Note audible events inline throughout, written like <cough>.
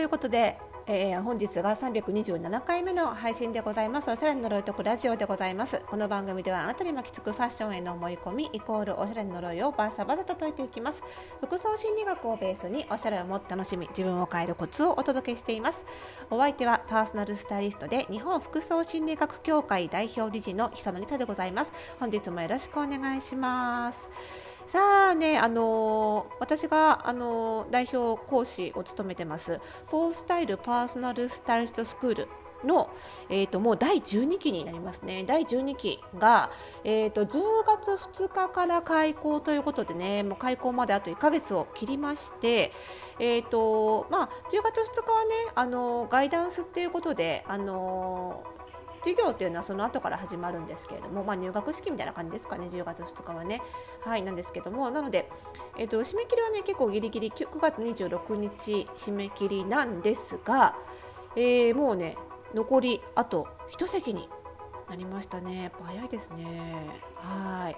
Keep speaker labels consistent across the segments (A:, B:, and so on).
A: いうことで、えー、本日が327回目の配信でございます。おしゃれの呪いとくラジオでございます。この番組ではあなたに巻きつくファッションへの思い込みイコールおしゃれの呪いをバーサバサと解いていきます。服装心理学をベースにおしゃれをもっと楽しみ自分を変えるコツをお届けしています。お相手はパーソナルスタイリストで日本服装心理学協会代表理事の久野理沙でございます。本日もよろしくお願いします。さあね、あのー、私が、あのー、代表講師を務めてますフォースタイルパーソナルスタイリストスクールの、えーと、もう第12期になりますね。第12期が、えーと、10月2日から開校ということでねもう開校まであと1ヶ月を切りまして、えーとまあ、10月2日はねあのガイダンスっていうことであの授業っていうのはその後から始まるんですけれども、まあ、入学式みたいな感じですかね10月2日はね。はいなんですけどもなので、えーと、締め切りはね結構ギリギリ9月26日締め切りなんですが、えー、もうね残りあと1席になりましたね。やっぱ早いですね。はい。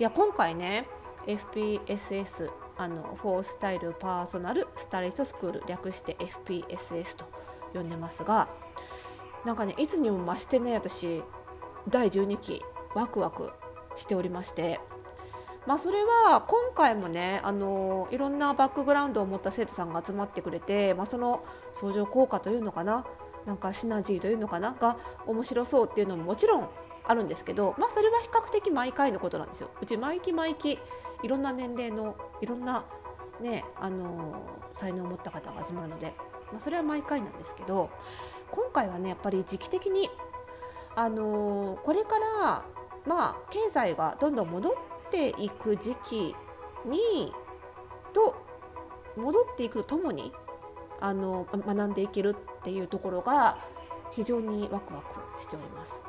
A: いや今回ね FPSS あのフォースタイルパーソナルスタイリストスクール略して FPSS と呼んでますがなんかねいつにも増してね私第12期ワクワクしておりましてまあそれは今回もねあのいろんなバックグラウンドを持った生徒さんが集まってくれて、まあ、その相乗効果というのかななんかシナジーというのかなが面白そうっていうのももちろんあるんですけど、まあ、それは比較的毎回のことなんですよ。うち毎期毎期いろんな年齢のいろんな、ね、あの才能を持った方が集まるので、まあ、それは毎回なんですけど今回はねやっぱり時期的に、あのー、これからまあ経済がどんどん戻っていく時期にと戻っていくとともにあの学んでいけるっていうところが非常にワクワクしております。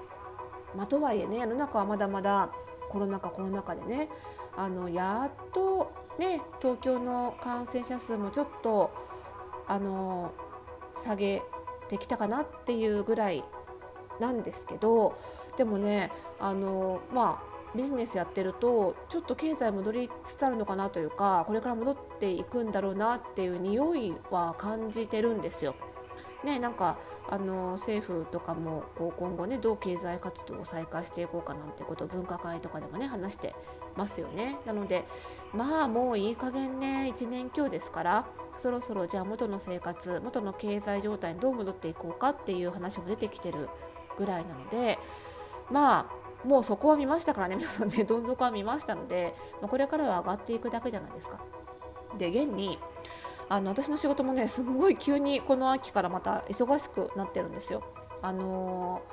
A: まあ、とはいえね世の中はまだまだコロナ禍コロナ禍でねあのやっとね東京の感染者数もちょっとあの下げてきたかなっていうぐらいなんですけどでもねあのまあビジネスやってるとちょっと経済戻りつつあるのかなというかこれから戻っていくんだろうなっていう匂いは感じてるんですよ。ね、なんかあの政府とかもこう今後ねどう経済活動を再開していこうかなんてことを分科会とかでもね話してますよね。なのでまあもういい加減ね1年強ですからそろそろじゃあ元の生活元の経済状態にどう戻っていこうかっていう話も出てきてるぐらいなのでまあもうそこは見ましたからね皆さんねどん底は見ましたので、まあ、これからは上がっていくだけじゃないですか。で現にあの私の仕事もねすごい急にこの秋からまた忙しくなってるんですよ。あの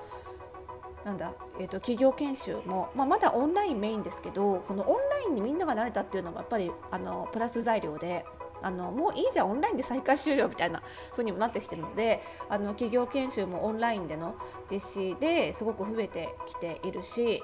A: ー、なんだえーと、企業研修も、まあ、まだオンラインメインですけどこのオンラインにみんなが慣れたっていうのもやっぱりあのプラス材料であのもういいじゃんオンラインで再開しようよみたいな風にもなってきてるのであの企業研修もオンラインでの実施ですごく増えてきているし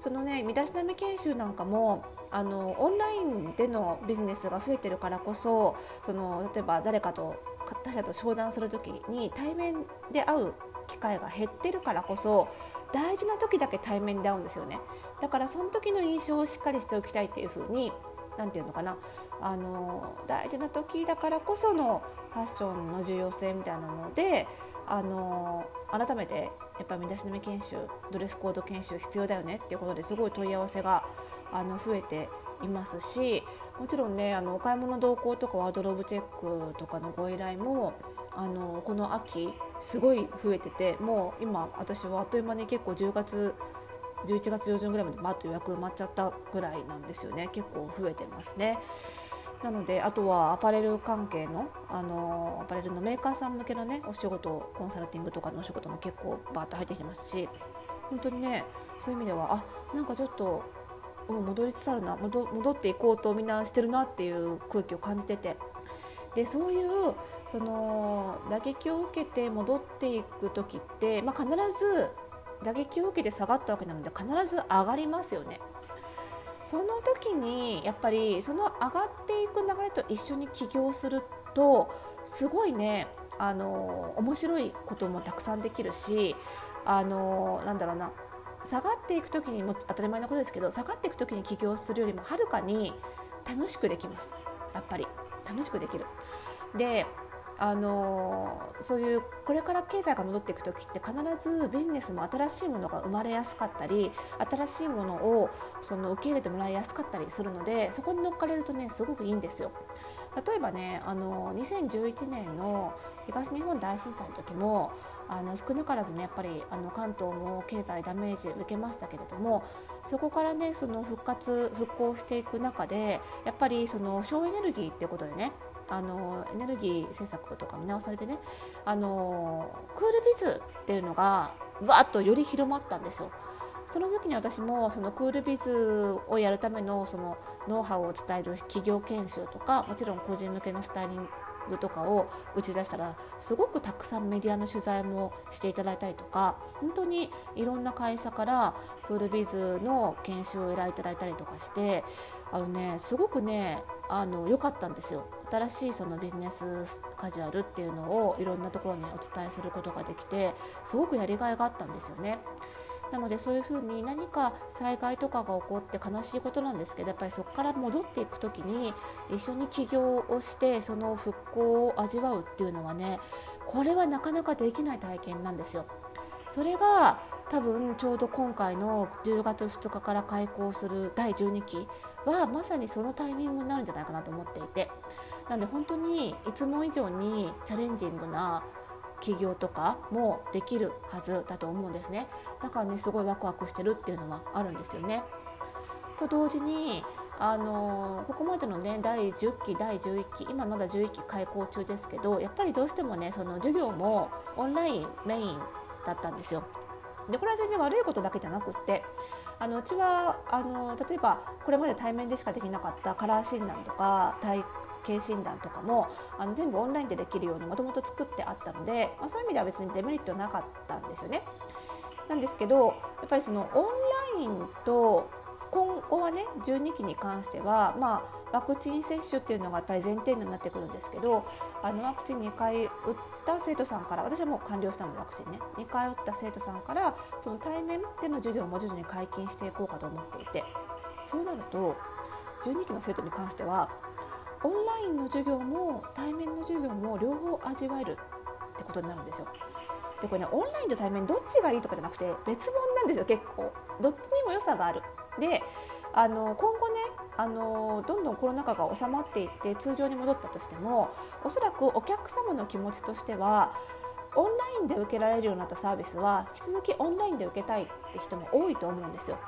A: そのね身だしなみ研修なんかもあのオンラインでのビジネスが増えてるからこそその例えば誰かと他者と商談する時に対面で会う機会が減ってるからこそ大事な時だけ対面で会うんですよね。だからその時の印象をしっかりしておきたいっていう風に何て言うのかな。あの大事な時だからこそのファッションの重要性みたいなのであの改めてやっぱり身だしなみ研修ドレスコード研修必要だよねっていうことですごい問い合わせがあの増えていますしもちろんねあのお買い物同行とかワードローブチェックとかのご依頼もあのこの秋すごい増えててもう今私はあっという間に結構10月11月上旬ぐらいまでバッと予約埋まっちゃったぐらいなんですよね結構増えてますね。なのであとはアパレル関係のあのアパレルのメーカーさん向けのねお仕事コンサルティングとかのお仕事も結構バーッと入ってきてますし本当にねそういう意味ではあなんかちょっと戻りつつあるな戻っていこうとみんなしてるなっていう空気を感じててでそういうその打撃を受けて戻っていく時って、まあ、必ず打撃を受けて下がったわけなので必ず上がりますよね。その時にやっぱりその上がっていく流れと一緒に起業するとすごいねあの面白いこともたくさんできるしあのなんだろうな下がっていく時にも当たり前のことですけど下がっていく時に起業するよりもはるかに楽しくできますやっぱり楽しくできる。であのそういうこれから経済が戻っていく時って必ずビジネスも新しいものが生まれやすかったり新しいものをその受け入れてもらいやすかったりするのでそこに乗っかれるとねすごくいいんですよ。例えばねあの2011年の東日本大震災の時もあの少なからずねやっぱりあの関東も経済ダメージ受けましたけれどもそこからねその復活復興していく中でやっぱりその省エネルギーっていうことでねあのエネルギー政策とか見直されてねあのクールビズっていうのがわっとより広まったんですよ。その時に私もそのクールビズをやるためのそのノウハウを伝える企業研修とかもちろん個人向けのスタイリングとかを打ち出したらすごくたくさんメディアの取材もしていただいたりとか本当にいろんな会社からクールビズの研修を依頼いただいたりとかしてあのねすごくね良かったんですよ新しいそのビジネスカジュアルっていうのをいろんなところにお伝えすることができてすごくやりがいがあったんですよね。なのでそういうふうに何か災害とかが起こって悲しいことなんですけどやっぱりそこから戻っていく時に一緒に起業をしてその復興を味わうっていうのはねこれはなかなかできない体験なんですよ。それが多分ちょうど今回の10月2日から開校する第12期はまさにそのタイミングになるんじゃないかなと思っていてなので本当にいつも以上にチャレンジングな起業とかもできるはずだと思うんですねだからねすごいワクワクしてるっていうのはあるんですよね。と同時にあのここまでのね第10期第11期今まだ11期開校中ですけどやっぱりどうしてもねその授業もオンラインメインだったんですよ。でこれは全然悪いことだけじゃなくってあのうちはあの例えばこれまで対面でしかできなかったカラー診断とか体型診断とかもあの全部オンラインでできるようにもともと作ってあったので、まあ、そういう意味では別にデメリットはなかったんですよね。なんですけどやっぱりそのオンラインと今後はね12期に関しては、まあ、ワクチン接種っていうのがやっぱり前提になってくるんですけどあのワクチン2回打った生徒さんから私はもう完了したのでワクチンね2回打った生徒さんからその対面での授業も徐々に解禁していこうかと思っていてそうなると12期の生徒に関してはオンラインの授業も対面の授業も両方味わえるってことになるんですよ。でこれねオンラインと対面どっちがいいとかじゃなくて別物なんですよ結構どっちにも良さがあるであの今後ねあのどんどんコロナ禍が収まっていって通常に戻ったとしてもおそらくお客様の気持ちとしてはオンラインで受けられるようになったサービスは引き続きオンラインで受けたいって人も多いと思うんですよ。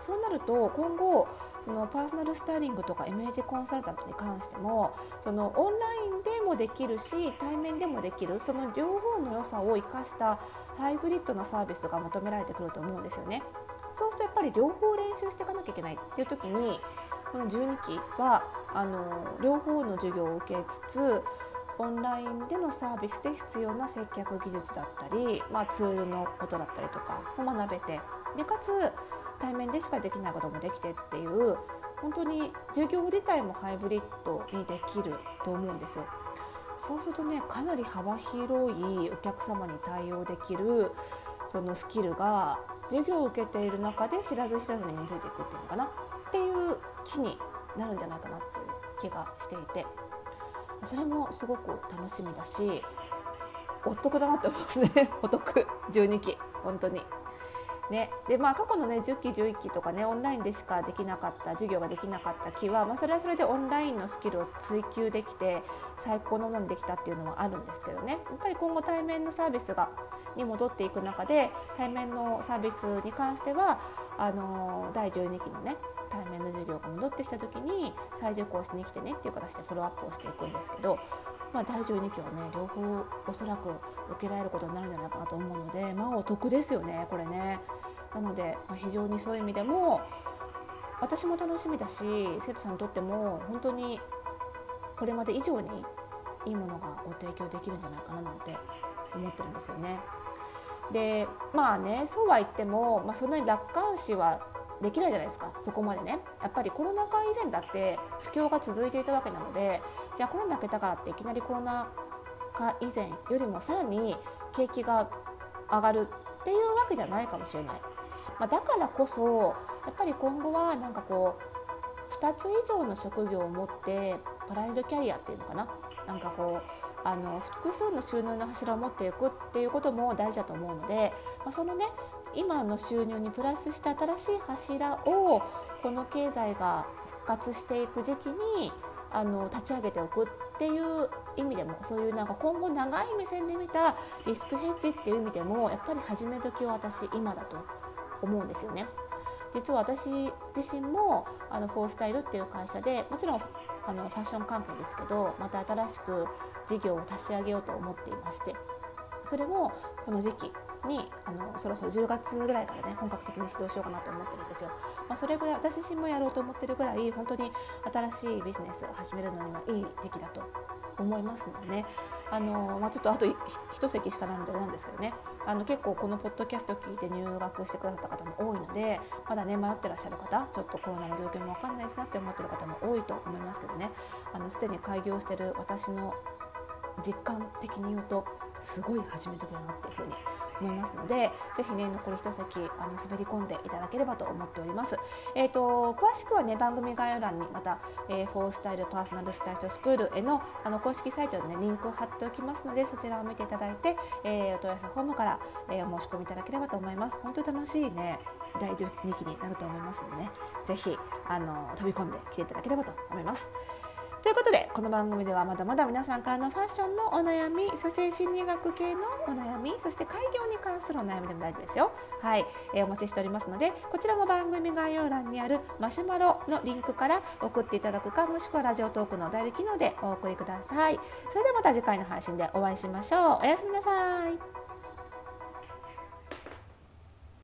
A: そうなると今後そのパーソナルスタイリングとかイメージコンサルタントに関してもそのオンラインでもできるし対面でもできるその両方の良さを生かしたハイブリッドなサービスが求められてくると思うんですよね。そうするとやっぱり両方練習していかなきゃいけないっていう時にこの12期はあの両方の授業を受けつつオンラインでのサービスで必要な接客技術だったり、まあ、ツールのことだったりとかを学べてでかつ対面でしかできないこともできてっていう本当に授業自体もハイブリッドにできると思うんですよ。そうするとねかなり幅広いお客様に対応できるそのスキルが授業を受けている中で知らず知らずに身についていくっていうのかなっていう気になるんじゃないかなっていう気がしていてそれもすごく楽しみだしお得だなって思いますね <laughs> お得12期本当に。ね。でまあ、過去の、ね、10期11期とかねオンラインでしかできなかった授業ができなかった期は、まあ、それはそれでオンラインのスキルを追求できて最高のものにできたっていうのはあるんですけどね。やっぱり今後対面のサービスがに戻っていく中で対面のサービスに関してはあの第12期のね対面の授業が戻ってきた時に再受講しに来てねっていう形でフォローアップをしていくんですけど、まあ、第12期はね両方おそらく受けられることになるんじゃないかなと思うのでまあお得ですよねこれね。なので、まあ、非常にそういう意味でも私も楽しみだし生徒さんにとっても本当にこれまで以上にいいものがご提供できるんじゃないかななんて思ってるんですよね。でまあねそうは言っても、まあ、そんなに楽観視はできないじゃないですか。そこまでね。やっぱりコロナ禍以前だって不況が続いていたわけなのでじゃあコロナ明けたからっていきなりコロナ禍以前よりもさらに景気が上がるっていうわけじゃないかもしれない。まあ、だからこそやっぱり今後はなんかこう2つ以上の職業を持ってパラレルキャリアっていうのかな。なんかこうあの複数の収入の柱を持っていくっていうことも大事だと思うので、まあ、そのね今の収入にプラスした新しい柱をこの経済が復活していく時期にあの立ち上げておくっていう意味でもそういうなんか今後長い目線で見たリスクヘッジっていう意味でもやっぱり始め時は私今だと思うんですよね。実は私自身もあのフォースタイルっていう会社でもちろんあのファッション関係ですけどまた新しく事業を立ち上げようと思っていましてそれもこの時期にあのそろそろ10月ぐらいからね本格的に指導しようかなと思ってるんですよ。まあ、それぐらい私自身もやろうと思ってるぐらい本当に新しいビジネスを始めるのにはいい時期だと思いますのでね。あの、まあ、ちょっとあと一席しかないのでなんですけどね。あの結構このポッドキャストを聞いて入学してくださった方も多いのでまだね迷ってらっしゃる方ちょっとコロナの状況も分かんないしなって思ってる方も多いと思いますけどね。あのすでに開業してる私の実感的に言うとすごい始め時だなっていうふうに思いますのでぜひね残り一席あの滑り込んでいただければと思っております。えーと、詳しくはね番組概要欄にまた、えー、フォースタイルパーソナルスタイルスクールへのあの公式サイトにねリンクを貼っておきますのでそちらを見ていただいて、えー、お問い合わせフォームから、えー、お申し込みいただければと思います。本当に楽しいね第2期になると思いますのでねぜひあの飛び込んで来ていただければと思います。ということでこの番組ではまだまだ皆さんからのファッションのお悩みそして心理学系のお悩みそして開業に関するお悩みでも大丈夫ですよ。はい、えー、お待ちしておりますのでこちらも番組概要欄にあるマシュマロのリンクから送っていただくかもしくはラジオトークの代理機能でお送りください。それではまた次回の配信でお会いしましょう。おやすみなさい。